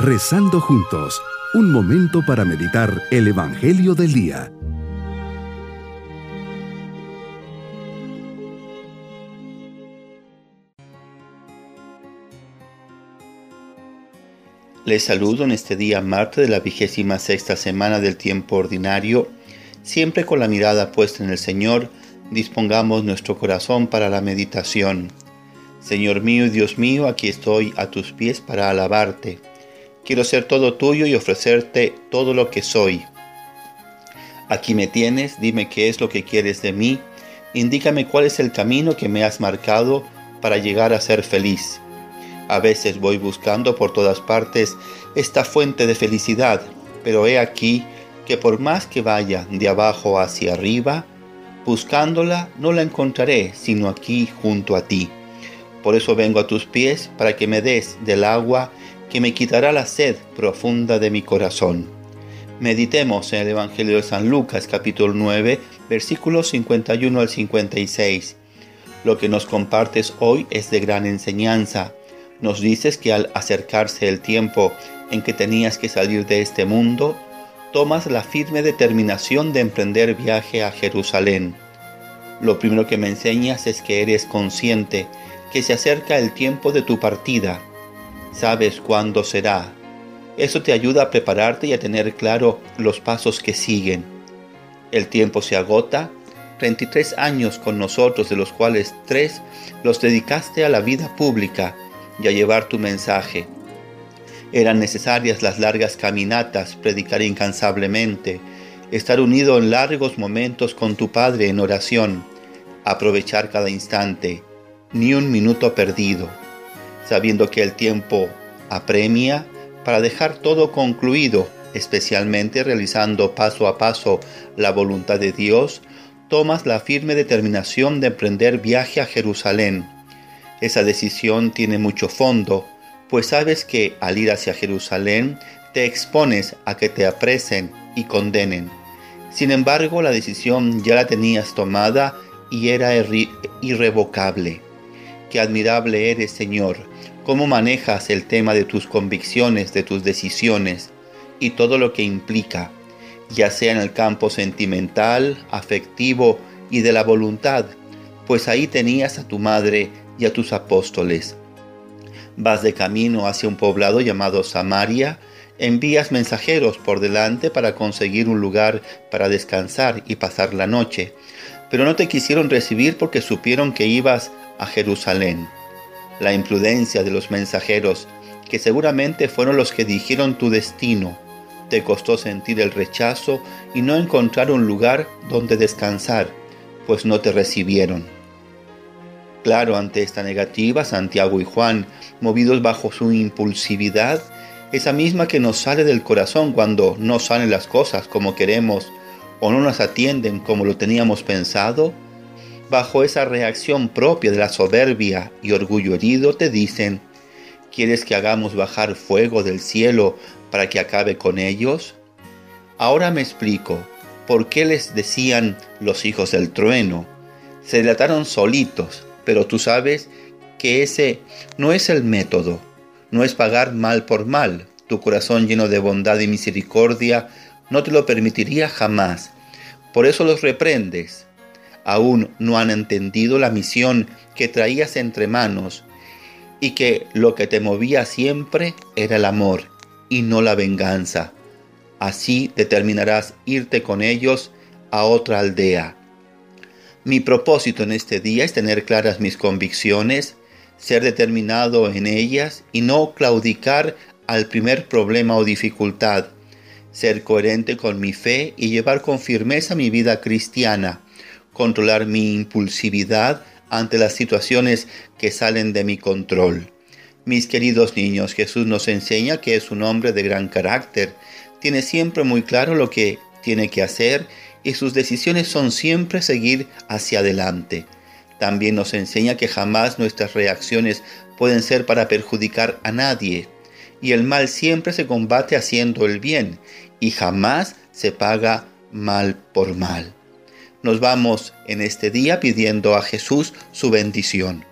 Rezando juntos, un momento para meditar el Evangelio del Día. Les saludo en este día martes de la vigésima sexta semana del tiempo ordinario. Siempre con la mirada puesta en el Señor, dispongamos nuestro corazón para la meditación. Señor mío y Dios mío, aquí estoy a tus pies para alabarte Quiero ser todo tuyo y ofrecerte todo lo que soy. Aquí me tienes, dime qué es lo que quieres de mí, indícame cuál es el camino que me has marcado para llegar a ser feliz. A veces voy buscando por todas partes esta fuente de felicidad, pero he aquí que por más que vaya de abajo hacia arriba, buscándola no la encontraré sino aquí junto a ti. Por eso vengo a tus pies para que me des del agua que me quitará la sed profunda de mi corazón. Meditemos en el Evangelio de San Lucas capítulo 9 versículos 51 al 56. Lo que nos compartes hoy es de gran enseñanza. Nos dices que al acercarse el tiempo en que tenías que salir de este mundo, tomas la firme determinación de emprender viaje a Jerusalén. Lo primero que me enseñas es que eres consciente que se acerca el tiempo de tu partida sabes cuándo será. Eso te ayuda a prepararte y a tener claro los pasos que siguen. El tiempo se agota, 33 años con nosotros, de los cuales tres los dedicaste a la vida pública y a llevar tu mensaje. Eran necesarias las largas caminatas, predicar incansablemente, estar unido en largos momentos con tu Padre en oración, aprovechar cada instante, ni un minuto perdido sabiendo que el tiempo apremia para dejar todo concluido, especialmente realizando paso a paso la voluntad de Dios, tomas la firme determinación de emprender viaje a Jerusalén. Esa decisión tiene mucho fondo, pues sabes que al ir hacia Jerusalén te expones a que te apresen y condenen. Sin embargo, la decisión ya la tenías tomada y era irrevocable. Qué admirable eres, Señor, cómo manejas el tema de tus convicciones, de tus decisiones y todo lo que implica, ya sea en el campo sentimental, afectivo y de la voluntad, pues ahí tenías a tu madre y a tus apóstoles. Vas de camino hacia un poblado llamado Samaria, envías mensajeros por delante para conseguir un lugar para descansar y pasar la noche, pero no te quisieron recibir porque supieron que ibas a Jerusalén la imprudencia de los mensajeros, que seguramente fueron los que dijeron tu destino. Te costó sentir el rechazo y no encontrar un lugar donde descansar, pues no te recibieron. Claro, ante esta negativa, Santiago y Juan, movidos bajo su impulsividad, esa misma que nos sale del corazón cuando no salen las cosas como queremos o no nos atienden como lo teníamos pensado, bajo esa reacción propia de la soberbia y orgullo herido, te dicen, ¿quieres que hagamos bajar fuego del cielo para que acabe con ellos? Ahora me explico por qué les decían los hijos del trueno. Se delataron solitos, pero tú sabes que ese no es el método, no es pagar mal por mal. Tu corazón lleno de bondad y misericordia no te lo permitiría jamás. Por eso los reprendes, aún no han entendido la misión que traías entre manos y que lo que te movía siempre era el amor y no la venganza. Así determinarás irte con ellos a otra aldea. Mi propósito en este día es tener claras mis convicciones, ser determinado en ellas y no claudicar al primer problema o dificultad, ser coherente con mi fe y llevar con firmeza mi vida cristiana, controlar mi impulsividad ante las situaciones que salen de mi control. Mis queridos niños, Jesús nos enseña que es un hombre de gran carácter, tiene siempre muy claro lo que tiene que hacer y sus decisiones son siempre seguir hacia adelante. También nos enseña que jamás nuestras reacciones pueden ser para perjudicar a nadie, y el mal siempre se combate haciendo el bien, y jamás se paga mal por mal. Nos vamos en este día pidiendo a Jesús su bendición.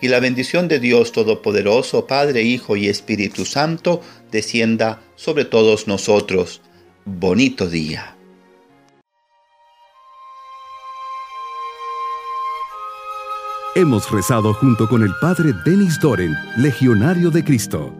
y la bendición de Dios Todopoderoso, Padre, Hijo y Espíritu Santo, descienda sobre todos nosotros. Bonito día. Hemos rezado junto con el Padre Denis Doren, Legionario de Cristo.